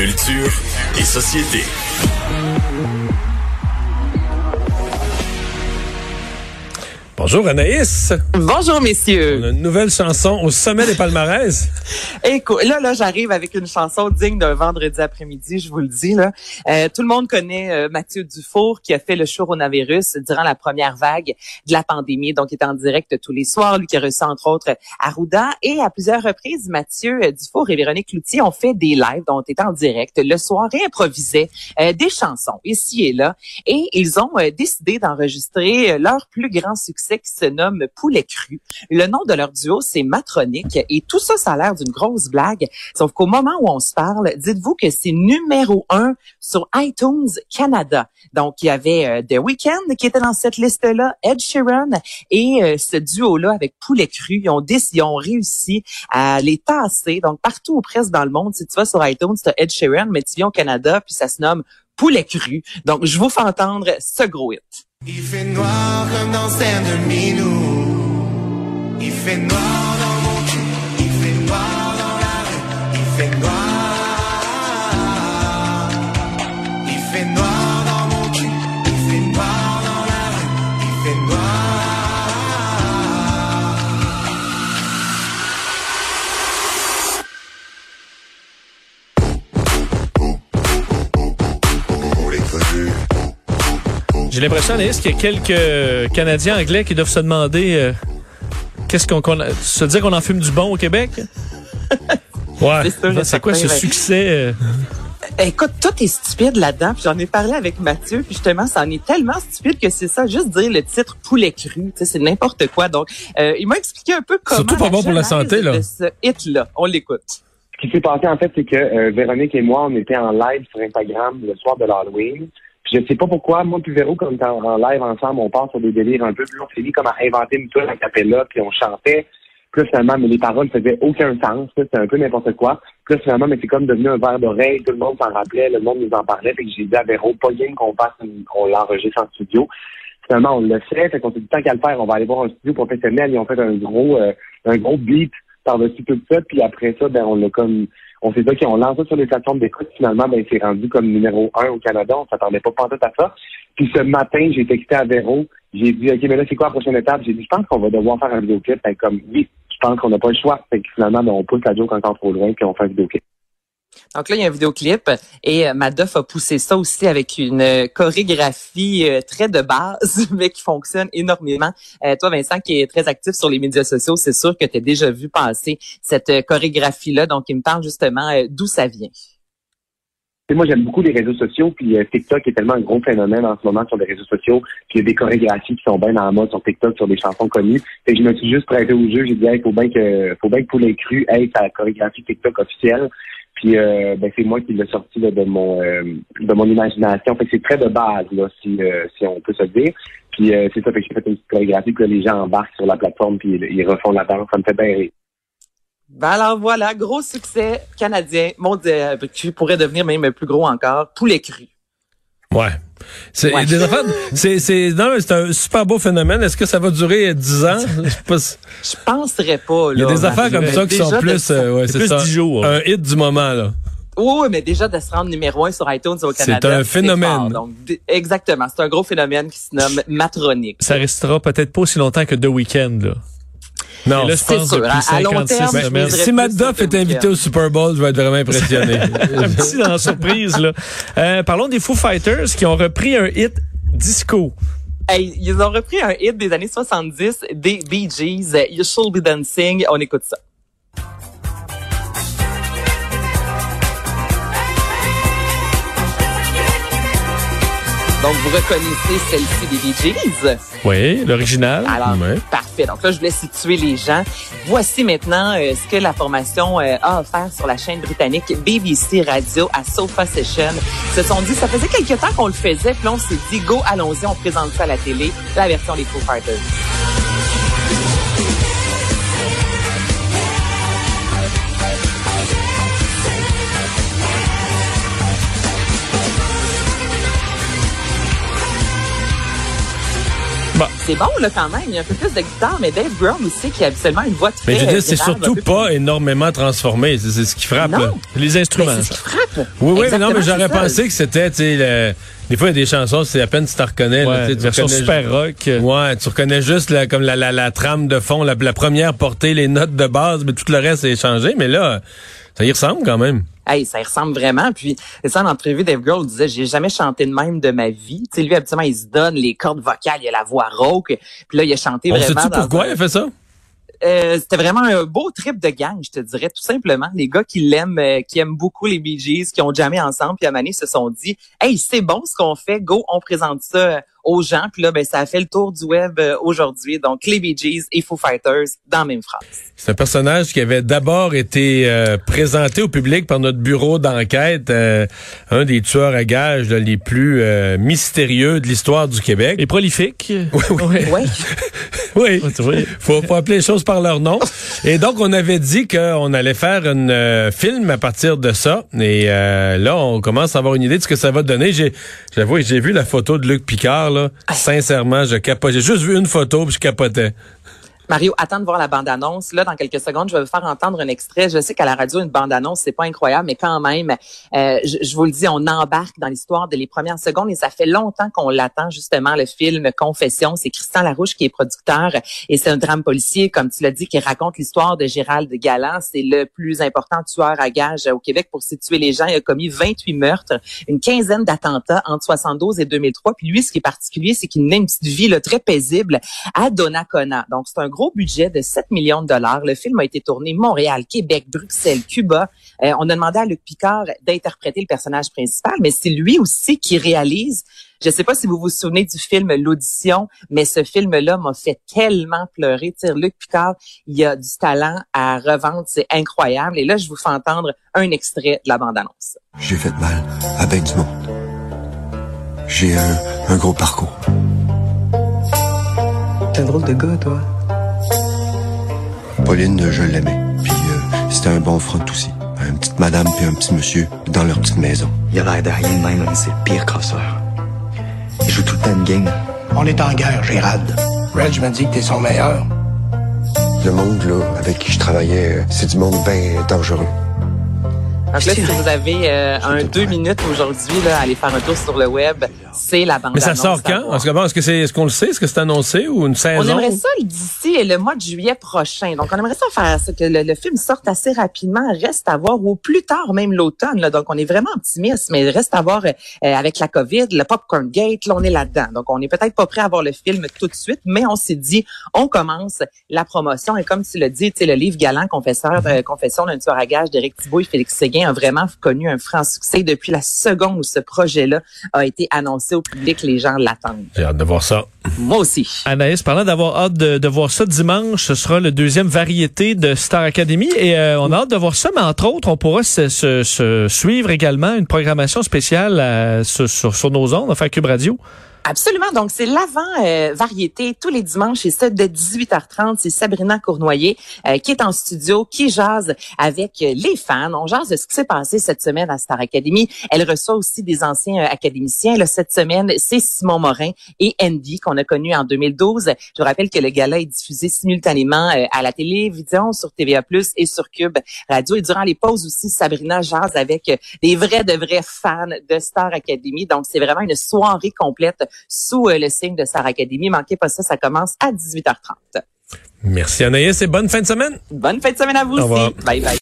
Culture et société. Bonjour Anaïs. Bonjour messieurs. On a une nouvelle chanson au sommet des palmarès. Écoute, là, là, j'arrive avec une chanson digne d'un vendredi après-midi, je vous le dis. Là. Euh, tout le monde connaît euh, Mathieu Dufour qui a fait le show coronavirus durant la première vague de la pandémie. Donc, il est en direct tous les soirs. Lui qui a reçu entre autres Arruda. Et à plusieurs reprises, Mathieu Dufour et Véronique Cloutier ont fait des lives dont est en direct le soir et improvisaient euh, des chansons ici et là. Et ils ont décidé d'enregistrer leur plus grand succès qui se nomme Poulet Cru. Le nom de leur duo, c'est Matronique. Et tout ça, ça a l'air d'une grosse blague. Sauf qu'au moment où on se parle, dites-vous que c'est numéro un sur iTunes Canada. Donc, il y avait euh, The Weeknd qui était dans cette liste-là, Ed Sheeran et euh, ce duo-là avec Poulet Cru. Ils ont, ils ont réussi à les tasser. Donc, partout ou presque dans le monde, si tu vas sur iTunes, tu Ed Sheeran, mais tu viens au Canada, puis ça se nomme Poulet Cru. Donc, je vous fais entendre ce gros hit. Il fait noir comme dans scène de Minou. Il fait noir dans mon cul. Il fait noir dans la rue. Il fait noir. J'ai l'impression, Anaïs, qu'il y a quelques Canadiens anglais qui doivent se demander euh, qu'est-ce qu'on a- se dire qu'on en fume du bon au Québec? Ouais. C'est quoi ce succès euh, Écoute, tout est stupide là-dedans. Puis j'en ai parlé avec Mathieu. Puis justement, ça en est tellement stupide que c'est ça. Juste dire le titre poulet cru, tu sais, c'est n'importe quoi. Donc, euh, il m'a expliqué un peu comment. Surtout pas bon pour la santé, là. De ce hit-là, on l'écoute. Ce qui s'est passé, en fait, c'est que euh, Véronique et moi, on était en live sur Instagram le soir de l'Halloween. Puis je sais pas pourquoi, moi puis Véro, comme on en, en live ensemble, on part sur des délires un peu. Puis là, on s'est dit comme à inventer une tune à capella, puis on chantait. Puis là, finalement, mais les paroles faisaient aucun sens. C'était un peu n'importe quoi. Puis là, finalement, mais c'est comme devenu un verre d'oreille. Tout le monde s'en rappelait, le monde nous en parlait. Que j'ai dit à Véro, pas bien qu'on passe, une- qu'on l'enregistre en studio. Finalement, on le fait. Fait qu'on s'est dit, tant qu'à le faire, on va aller voir un studio professionnel. Ils ont fait un gros, euh, un gros beat par-dessus tout ça. Puis après ça, ben, on l'a comme, on s'est dit, OK, on lance ça sur les plateformes d'écoute. Finalement, ben, c'est rendu comme numéro un au Canada. On s'attendait pas pantoute à ça. Puis ce matin, j'ai texté à Véro. J'ai dit, OK, mais là, c'est quoi la prochaine étape? J'ai dit, je pense qu'on va devoir faire un vidéoclip. Fait que comme, oui, je pense qu'on n'a pas le choix. Fait que finalement, ben, on pousse la joke encore trop loin, puis on fait un vidéoclip. Donc là, il y a un vidéoclip et euh, Madoff a poussé ça aussi avec une euh, chorégraphie euh, très de base, mais qui fonctionne énormément. Euh, toi, Vincent, qui est très actif sur les médias sociaux, c'est sûr que tu as déjà vu passer cette chorégraphie-là. Donc, il me parle justement d'où ça vient. Moi, j'aime beaucoup les réseaux sociaux, puis euh, TikTok est tellement un gros phénomène en ce moment sur les réseaux sociaux, puis il y a des chorégraphies qui sont bien dans la mode sur TikTok, sur des chansons connues. Que je me suis juste prêté au jeu, j'ai dit, hey, faut bien que, faut bien que Poulet Cru ait sa chorégraphie TikTok officielle. Puis euh, ben, c'est moi qui l'ai sorti de mon euh, de mon imagination. Fait que c'est très de base, là, si, euh, si on peut se dire. Puis euh, c'est ça, fait que j'ai fait une petite chorégraphie, là, les gens embarquent sur la plateforme, puis ils, ils refont la danse. Ça me fait bien rire. Ben alors voilà, gros succès canadien, mondial, qui pourrait devenir même plus gros encore, poulet cru. Ouais. C'est Ouais. des affaires. C'est c'est c'est un super beau phénomène. Est-ce que ça va durer 10 ans? Je si- Je penserais pas. Là, Il y a des affaires comme ça qui sont plus ça- euh, ouais, C'est c'est plus ça. 10 jours. Un hit du moment là. Oui, oui, mais déjà de se rendre numéro un sur iTunes au C'est Canada. un phénomène. fort. Donc, d- exactement. C'est un gros phénomène qui se nomme matronique. Ça restera peut-être pas aussi longtemps que The Weeknd, là. Non. Là, je C'est pense sûr. depuis À- à long 56 terme, je semaines. miserais si Matt Duff est invité au Super Bowl, je vais être vraiment impressionné. un petit dans la surprise, là. Euh, parlons des Foo Fighters qui ont repris un hit disco. Hey, ils ont repris un hit des années 70 des Bee Gees, You Should Be Dancing. On écoute ça. Donc, vous reconnaissez celle-ci des Bee Gees? Oui, l'original. Alors, Ouais. parfait. Donc là, je voulais situer les gens. Voici maintenant euh, ce que la formation euh, a offert sur la chaîne britannique BBC Radio à Sofa Session. Ils se sont dit, ça faisait quelques temps qu'on le faisait, puis on s'est dit, go, allons-y, on présente ça à la télé, la version des Foo Fighters. Bon. C'est bon, là, quand même. Il y a un peu plus de guitare, mais Dave Brown aussi, qui a habituellement une voix très Mais je veux dire, c'est surtout pas plus- énormément transformé. C'est ce qui frappe. Non. là. Les Ben, instruments. c'est ce qui frappe. Oui, oui, mais non, Exactement, mais j'aurais pensé que c'était, tu sais, le- des fois, il y a des chansons, c'est à peine si tu reconnais. là, Ouais, tu version reconnais- super rock. Ouais, tu reconnais juste la, comme la, la, la trame de fond, la, la première portée, les notes de base, mais tout le reste est changé. Mais là, ça y ressemble quand même. Hey, ça y ressemble vraiment. Puis, c'est ça, en entrevue, Dave Grohl disait, j'ai jamais chanté de même de ma vie. Tu sais, lui, habituellement, il se donne les cordes vocales, il a la voix rauque. Puis là, il a chanté On vraiment. sait-tu dans pourquoi un- il a fait ça? Euh, c'était vraiment un beau trip de gang, je te dirais, tout simplement. Les gars qui l'aiment, euh, qui aiment beaucoup les Bee Gees, qui ont jamais ensemble, puis à Mané se sont dit, hey, c'est bon ce qu'on fait, go, on présente ça aux gens. Puis là, ben, ça a fait le tour du web euh, aujourd'hui. Donc, les Bee Gees et Foo Fighters dans la même phrase. C'est un personnage qui avait d'abord été euh, présenté au public par notre bureau d'enquête, euh, un des tueurs à gages là, les plus euh, mystérieux de l'histoire du Québec. Et prolifique. Oui, oui. Ouais. oui. Faut, faut appeler les choses par leur nom. Et donc, on avait dit qu'on allait faire un euh, film à partir de ça. Et euh, là, on commence à avoir une idée de ce que ça va donner. J'ai, j'avoue, j'ai vu la photo de Luc Picard. Là. Sincèrement, je capotais. J'ai juste vu une photo puis je capotais. Mario, attends de voir la bande-annonce. Là, dans quelques secondes, je vais vous faire entendre un extrait. Je sais qu'à la radio, une bande-annonce, c'est pas incroyable, mais quand même, euh, je, je vous le dis, on embarque dans l'histoire de les premières secondes et ça fait longtemps qu'on l'attend, justement, le film Confession. C'est Christian Larouche qui est producteur et c'est un drame policier, comme tu l'as dit, qui raconte l'histoire de Gérald Galland. C'est le plus important tueur à gages au Québec pour situer les gens. Il a commis 28 meurtres, une quinzaine d'attentats entre 72 et 2003. Puis lui, ce qui est particulier, c'est qu'il menait une petite vie là, très paisible à Donnacona. Donc, c'est un gros budget de 7 millions de dollars. Le film a été tourné Montréal, Québec, Bruxelles, Cuba. Euh, on a demandé à Luc Picard d'interpréter le personnage principal, mais c'est lui aussi qui réalise. Je ne sais pas si vous vous souvenez du film L'audition, mais ce film-là m'a fait tellement pleurer. Tu sais, Luc Picard, il a du talent à revendre, c'est incroyable. Et là, je vous fais entendre un extrait de la bande-annonce. J'ai fait mal avec du monde. J'ai un, un gros parcours. T'es un drôle de gars, toi. Pauline, je l'aimais. Puis euh, c'était un bon front aussi. Une petite madame puis un petit monsieur dans leur petite maison. Il a l'air de rien de même, mais c'est le pire crosseur. Il joue tout le temps une game. On est en guerre, Gérald. Reg m'a dit que t'es son meilleur. Le monde, là, avec qui je travaillais, euh, c'est du monde bien dangereux. Donc là, si vous avez euh, un deux minutes aujourd'hui, là, allez faire un tour sur le web, c'est la bande Mais ça sort quand? Est-ce que- bon, est-ce que c'est, est-ce qu'on le sait? Est-ce que c'est annoncé ou une On saison? aimerait ça d'ici le mois de juillet prochain. Donc, on aimerait ça faire ça, que le, le film sorte assez rapidement, reste à voir, ou plus tard, même l'automne. là. Donc, on est vraiment optimiste, mais reste à voir euh, avec la COVID, le Popcorn Gate, là, on est là-dedans. Donc, on n'est peut-être pas prêt à voir le film tout de suite, mais on s'est dit, on commence la promotion. Et comme tu l'as dit, tu sais, le livre Galant, confesseur, euh, confession d'un tueur à gage d'Éric Thibault et Félix Séguin a vraiment connu un franc succès depuis la seconde où ce projet-là a été annoncé au public. Les gens l'attendent. J'ai hâte de voir ça. Moi aussi. Anaïs, parlant d'avoir hâte de, de voir ça dimanche, ce sera le deuxième variété de Star Academy et euh, on a hâte de voir ça, mais entre autres, on pourra se, se- se suivre également une programmation spéciale euh, sur, sur, sur nos ondes, enfin Cube Radio. Absolument. Donc, c'est l'avant euh, variété tous les dimanches et ça de 18h30. C'est Sabrina Cournoyer euh, qui est en studio, qui jase avec euh, les fans. On jase de ce qui s'est passé cette semaine à Star Academy. Elle reçoit aussi des anciens euh, académiciens. Là, cette semaine, c'est Simon Morin et Andy qu'on a connu en 2012. Je vous rappelle que le gala est diffusé simultanément euh, à la télévision, sur TVA+, et sur Cube Radio. Et durant les pauses aussi, Sabrina jase avec des vrais de vrais fans de Star Academy. Donc, c'est vraiment une soirée complète sous euh, le signe de Star Academy. Manquez pas ça, ça commence à 18h30. Merci Anaïs et bonne fin de semaine. Bonne fin de semaine à vous Au revoir. aussi. Bye bye.